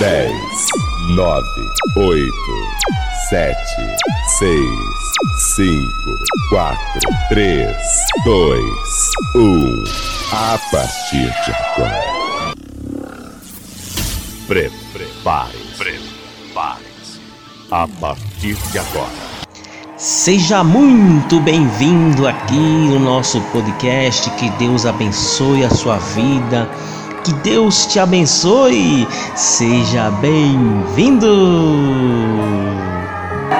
10, 9, 8, 7, 6, 5, 4, 3, 2, 1. A partir de agora. Prepare-se. Prepare-se. A partir de agora. Seja muito bem-vindo aqui no nosso podcast. Que Deus abençoe a sua vida que Deus te abençoe. Seja bem-vindo.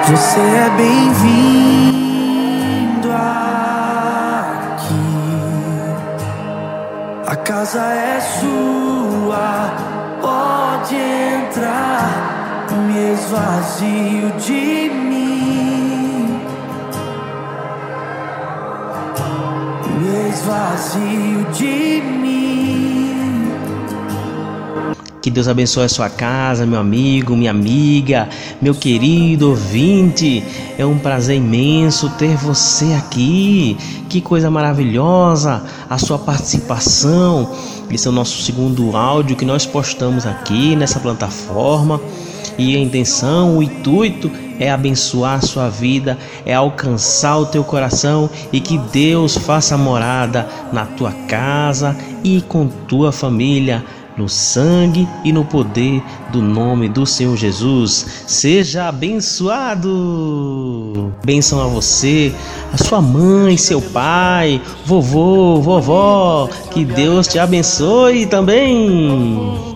Você é bem-vindo aqui. A casa é sua. Pode entrar. Me esvazio de mim. Me esvazio de mim. Que Deus abençoe a sua casa, meu amigo, minha amiga, meu querido ouvinte. É um prazer imenso ter você aqui. Que coisa maravilhosa a sua participação. Esse é o nosso segundo áudio que nós postamos aqui nessa plataforma. E a intenção, o intuito é abençoar a sua vida, é alcançar o teu coração e que Deus faça morada na tua casa e com tua família no sangue e no poder do nome do Senhor Jesus. Seja abençoado. Bênção a você, a sua mãe, seu pai, vovô, vovó. Que Deus te abençoe também.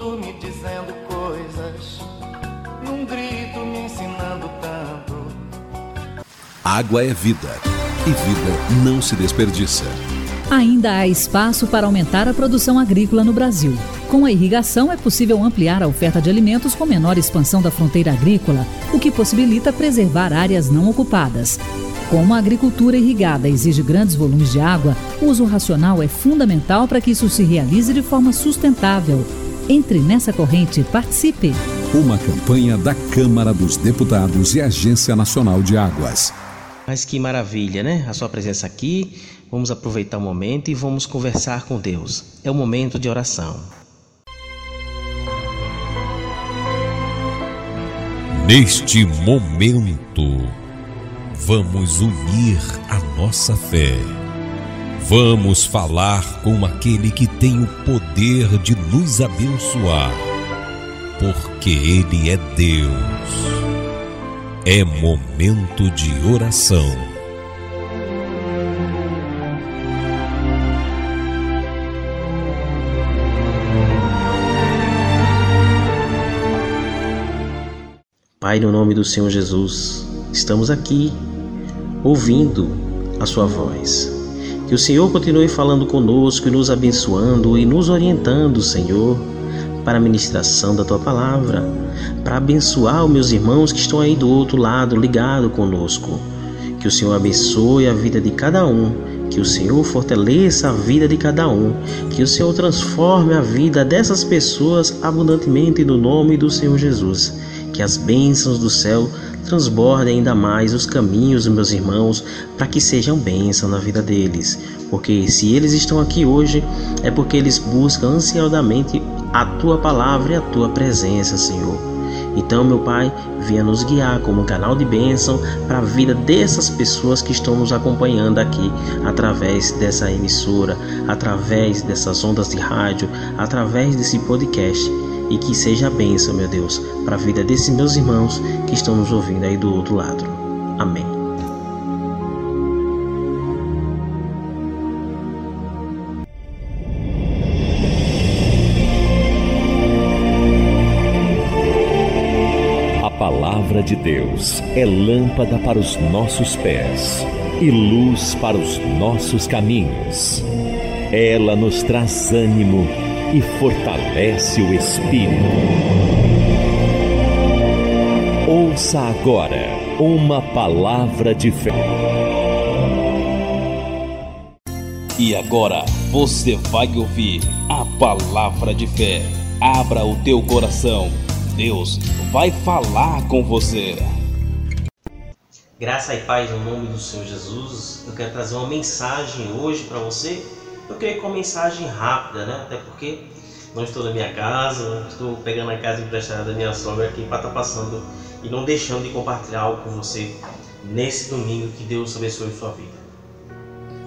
Água é vida e vida não se desperdiça. Ainda há espaço para aumentar a produção agrícola no Brasil. Com a irrigação, é possível ampliar a oferta de alimentos com menor expansão da fronteira agrícola, o que possibilita preservar áreas não ocupadas. Como a agricultura irrigada exige grandes volumes de água, o uso racional é fundamental para que isso se realize de forma sustentável. Entre nessa corrente e participe. Uma campanha da Câmara dos Deputados e Agência Nacional de Águas. Mas que maravilha, né? A sua presença aqui. Vamos aproveitar o momento e vamos conversar com Deus. É o momento de oração. Neste momento, vamos unir a nossa fé. Vamos falar com aquele que tem o poder de nos abençoar, porque Ele é Deus. É momento de oração. Pai, no nome do Senhor Jesus, estamos aqui ouvindo a Sua voz. Que o Senhor continue falando conosco e nos abençoando e nos orientando, Senhor, para a ministração da Tua palavra, para abençoar os meus irmãos que estão aí do outro lado, ligado conosco. Que o Senhor abençoe a vida de cada um, que o Senhor fortaleça a vida de cada um, que o Senhor transforme a vida dessas pessoas abundantemente no nome do Senhor Jesus que as bênçãos do céu transbordem ainda mais os caminhos dos meus irmãos para que sejam bênção na vida deles. Porque se eles estão aqui hoje, é porque eles buscam ansiosamente a tua palavra e a tua presença, Senhor. Então, meu Pai, venha nos guiar como um canal de bênção para a vida dessas pessoas que estão nos acompanhando aqui através dessa emissora, através dessas ondas de rádio, através desse podcast e que seja a bênção, meu Deus, para a vida desses meus irmãos que estão nos ouvindo aí do outro lado. Amém. A palavra de Deus é lâmpada para os nossos pés e luz para os nossos caminhos. Ela nos traz ânimo e fortalece o espírito. Ouça agora uma palavra de fé. E agora você vai ouvir a palavra de fé. Abra o teu coração. Deus vai falar com você. Graça e paz no nome do Senhor Jesus. Eu quero trazer uma mensagem hoje para você eu creio que uma mensagem rápida, né? Até porque não estou na minha casa, estou pegando a casa emprestada da minha sogra aqui para estar tá passando e não deixando de compartilhar algo com você nesse domingo. Que Deus abençoe sua vida.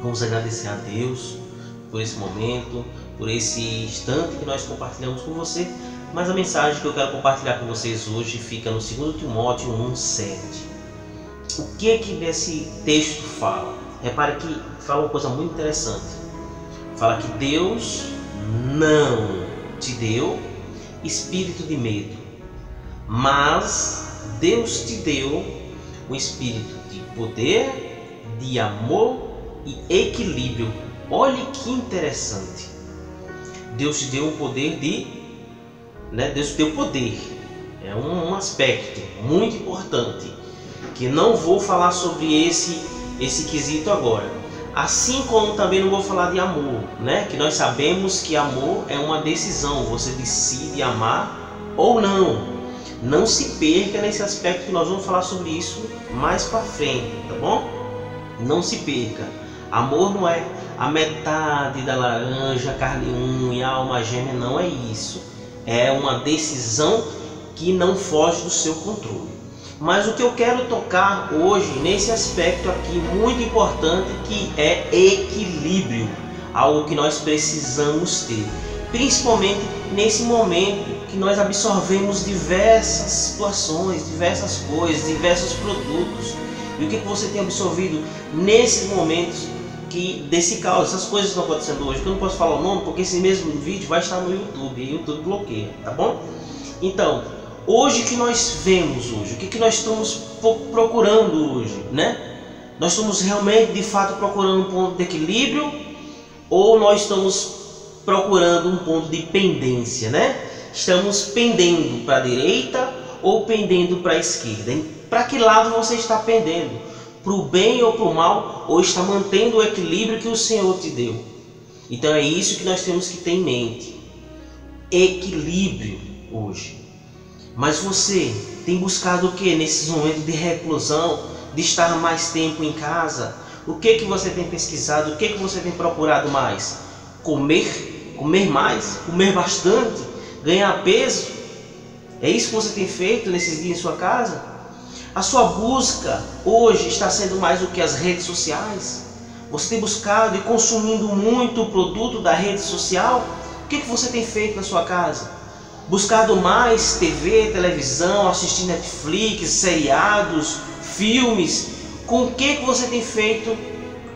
Vamos agradecer a Deus por esse momento, por esse instante que nós compartilhamos com você. Mas a mensagem que eu quero compartilhar com vocês hoje fica no 2 Timóteo 1,7. O que que nesse texto fala? Repare que fala uma coisa muito interessante. Fala que Deus não te deu espírito de medo, mas Deus te deu um espírito de poder, de amor e equilíbrio. Olhe que interessante. Deus te deu um poder de. Né? Deus te deu poder. É um, um aspecto muito importante que não vou falar sobre esse esse quesito agora. Assim como também não vou falar de amor, né? Que nós sabemos que amor é uma decisão, você decide amar ou não. Não se perca nesse aspecto que nós vamos falar sobre isso mais para frente, tá bom? Não se perca. Amor não é a metade da laranja, carne um e alma gêmea, não é isso. É uma decisão que não foge do seu controle. Mas o que eu quero tocar hoje nesse aspecto aqui muito importante que é equilíbrio, algo que nós precisamos ter, principalmente nesse momento que nós absorvemos diversas situações, diversas coisas, diversos produtos. E o que, você tem absorvido nesses momentos que desse caos, essas coisas estão acontecendo hoje, que eu não posso falar o nome porque esse mesmo vídeo vai estar no YouTube e o YouTube bloqueia, tá bom? Então, Hoje que nós vemos hoje, o que, que nós estamos procurando hoje, né? Nós estamos realmente de fato procurando um ponto de equilíbrio ou nós estamos procurando um ponto de pendência, né? Estamos pendendo para a direita ou pendendo para a esquerda. Para que lado você está pendendo? Para o bem ou para o mal? Ou está mantendo o equilíbrio que o Senhor te deu? Então é isso que nós temos que ter em mente. Equilíbrio hoje. Mas você tem buscado o que nesses momentos de reclusão, de estar mais tempo em casa? O que que você tem pesquisado? O que que você tem procurado mais? Comer, comer mais, comer bastante, ganhar peso? É isso que você tem feito nesses dias em sua casa? A sua busca hoje está sendo mais do que as redes sociais? Você tem buscado e consumindo muito o produto da rede social? O que, que você tem feito na sua casa? Buscado mais TV, televisão, assistir Netflix, seriados, filmes. Com o que, que você tem feito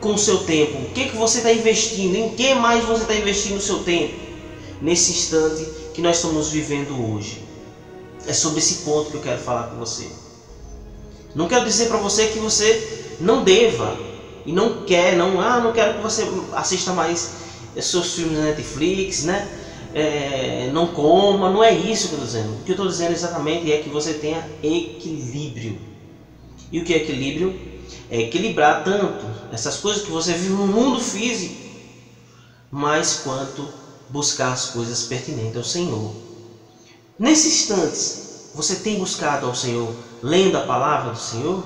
com o seu tempo? O que, que você está investindo? Em que mais você está investindo o seu tempo? Nesse instante que nós estamos vivendo hoje. É sobre esse ponto que eu quero falar com você. Não quero dizer para você que você não deva e não quer, não, ah, não quero que você assista mais seus filmes na Netflix, né? É, não coma, não é isso que eu estou dizendo. O que eu estou dizendo exatamente é que você tenha equilíbrio. E o que é equilíbrio? É equilibrar tanto essas coisas que você vive no mundo físico, mais quanto buscar as coisas pertinentes ao Senhor. Nesses instantes, você tem buscado ao Senhor lendo a palavra do Senhor?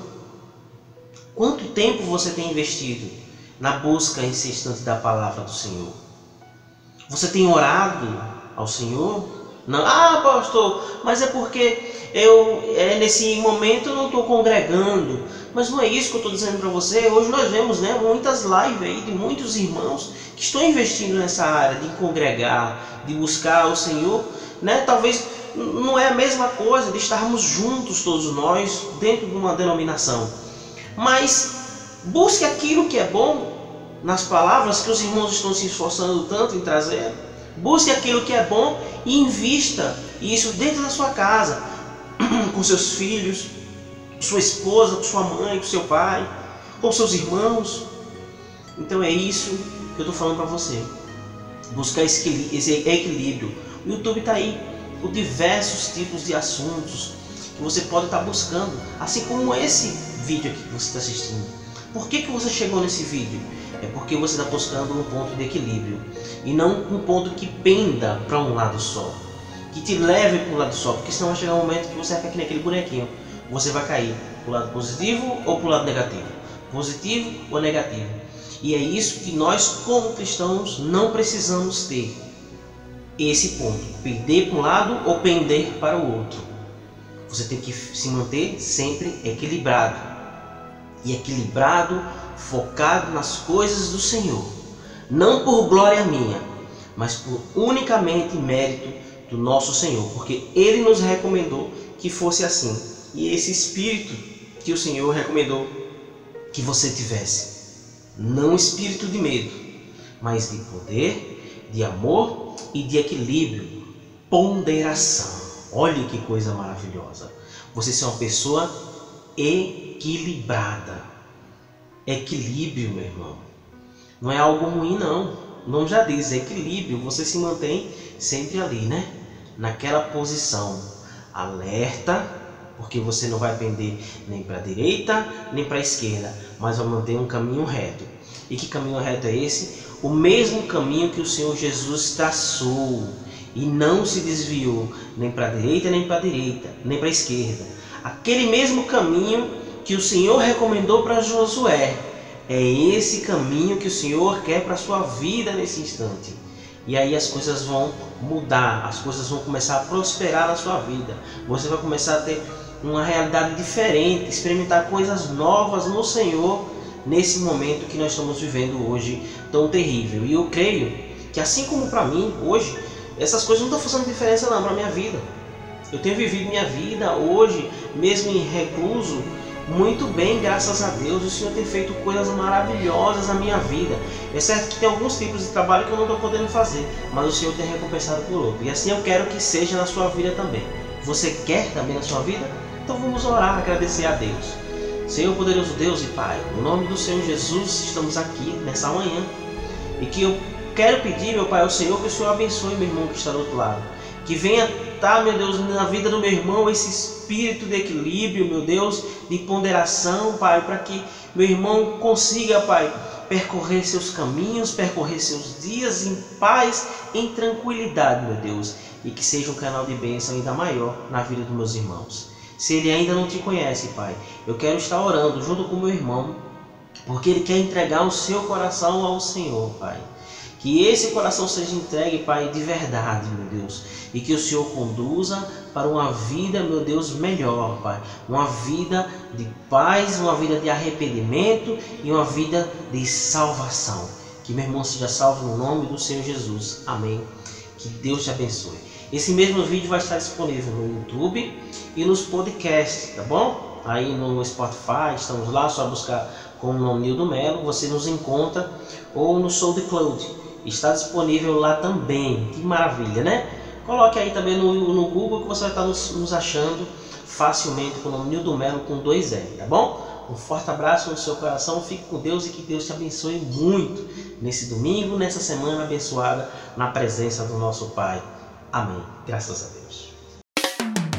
Quanto tempo você tem investido na busca insistente da palavra do Senhor? Você tem orado ao Senhor? Não, ah, pastor, mas é porque eu é, nesse momento eu não estou congregando. Mas não é isso que eu estou dizendo para você. Hoje nós vemos né, muitas lives aí de muitos irmãos que estão investindo nessa área de congregar, de buscar o Senhor. Né? Talvez não é a mesma coisa de estarmos juntos todos nós dentro de uma denominação. Mas busque aquilo que é bom, nas palavras que os irmãos estão se esforçando tanto em trazer. Busque aquilo que é bom e invista isso dentro da sua casa, com seus filhos, sua esposa, com sua mãe, com seu pai, com seus irmãos. Então é isso que eu estou falando para você. Buscar esse equilíbrio. O YouTube está aí com diversos tipos de assuntos que você pode estar tá buscando, assim como esse vídeo aqui que você está assistindo. Por que, que você chegou nesse vídeo? É porque você está buscando um ponto de equilíbrio e não um ponto que penda para um lado só, que te leve para um lado só, porque senão vai chegar um momento que você vai ficar naquele bonequinho, você vai cair para o lado positivo ou para o lado negativo, positivo ou negativo. E é isso que nós, como cristãos, não precisamos ter. esse ponto, perder para um lado ou pender para o outro. Você tem que se manter sempre equilibrado. E equilibrado, focado nas coisas do Senhor. Não por glória minha, mas por unicamente mérito do nosso Senhor, porque ele nos recomendou que fosse assim. E esse espírito que o Senhor recomendou que você tivesse, não espírito de medo, mas de poder, de amor e de equilíbrio, ponderação. Olhe que coisa maravilhosa. Você ser uma pessoa equilibrada. Equilíbrio, meu irmão. Não é algo ruim, não. O nome já diz, equilíbrio. Você se mantém sempre ali, né? Naquela posição alerta, porque você não vai pender nem para a direita nem para a esquerda, mas vai manter um caminho reto. E que caminho reto é esse? O mesmo caminho que o Senhor Jesus traçou e não se desviou nem para a direita, nem para a direita, nem para a esquerda. Aquele mesmo caminho que o Senhor recomendou para Josué. É esse caminho que o Senhor quer para a sua vida nesse instante. E aí as coisas vão mudar, as coisas vão começar a prosperar na sua vida. Você vai começar a ter uma realidade diferente, experimentar coisas novas no Senhor nesse momento que nós estamos vivendo hoje tão terrível. E eu creio que assim como para mim hoje, essas coisas não estão fazendo diferença não para minha vida. Eu tenho vivido minha vida hoje, mesmo em recluso, muito bem, graças a Deus. O Senhor tem feito coisas maravilhosas na minha vida. É certo que tem alguns tipos de trabalho que eu não estou podendo fazer, mas o Senhor tem recompensado por outro. E assim eu quero que seja na sua vida também. Você quer também na sua vida? Então vamos orar, agradecer a Deus. Senhor poderoso Deus e Pai, no nome do Senhor Jesus, estamos aqui nessa manhã e que eu quero pedir, meu Pai, ao Senhor que o Senhor abençoe meu irmão que está do outro lado. Que venha estar, meu Deus, na vida do meu irmão esse espírito de equilíbrio, meu Deus, de ponderação, Pai, para que meu irmão consiga, Pai, percorrer seus caminhos, percorrer seus dias em paz, em tranquilidade, meu Deus, e que seja um canal de bênção ainda maior na vida dos meus irmãos. Se ele ainda não te conhece, Pai, eu quero estar orando junto com meu irmão, porque ele quer entregar o seu coração ao Senhor, Pai. Que esse coração seja entregue, Pai, de verdade, meu Deus. E que o Senhor conduza para uma vida, meu Deus, melhor, Pai. Uma vida de paz, uma vida de arrependimento e uma vida de salvação. Que meu irmão seja salvo no nome do Senhor Jesus. Amém. Que Deus te abençoe. Esse mesmo vídeo vai estar disponível no YouTube e nos podcasts, tá bom? Aí no Spotify, estamos lá, só buscar com o nome Nildo Melo, você nos encontra ou no SoundCloud. Está disponível lá também. Que maravilha, né? Coloque aí também no, no Google que você vai estar nos, nos achando facilmente com o nome Nildo Melo com dois L, tá bom? Um forte abraço no seu coração, fique com Deus e que Deus te abençoe muito nesse domingo, nessa semana abençoada, na presença do nosso Pai. Amém. Graças a Deus.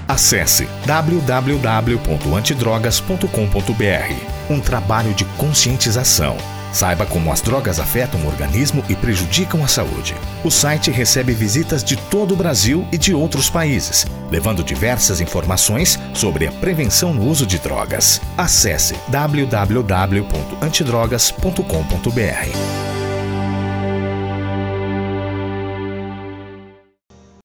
Acesse www.antidrogas.com.br um trabalho de conscientização. Saiba como as drogas afetam o organismo e prejudicam a saúde. O site recebe visitas de todo o Brasil e de outros países, levando diversas informações sobre a prevenção no uso de drogas. Acesse www.antidrogas.com.br.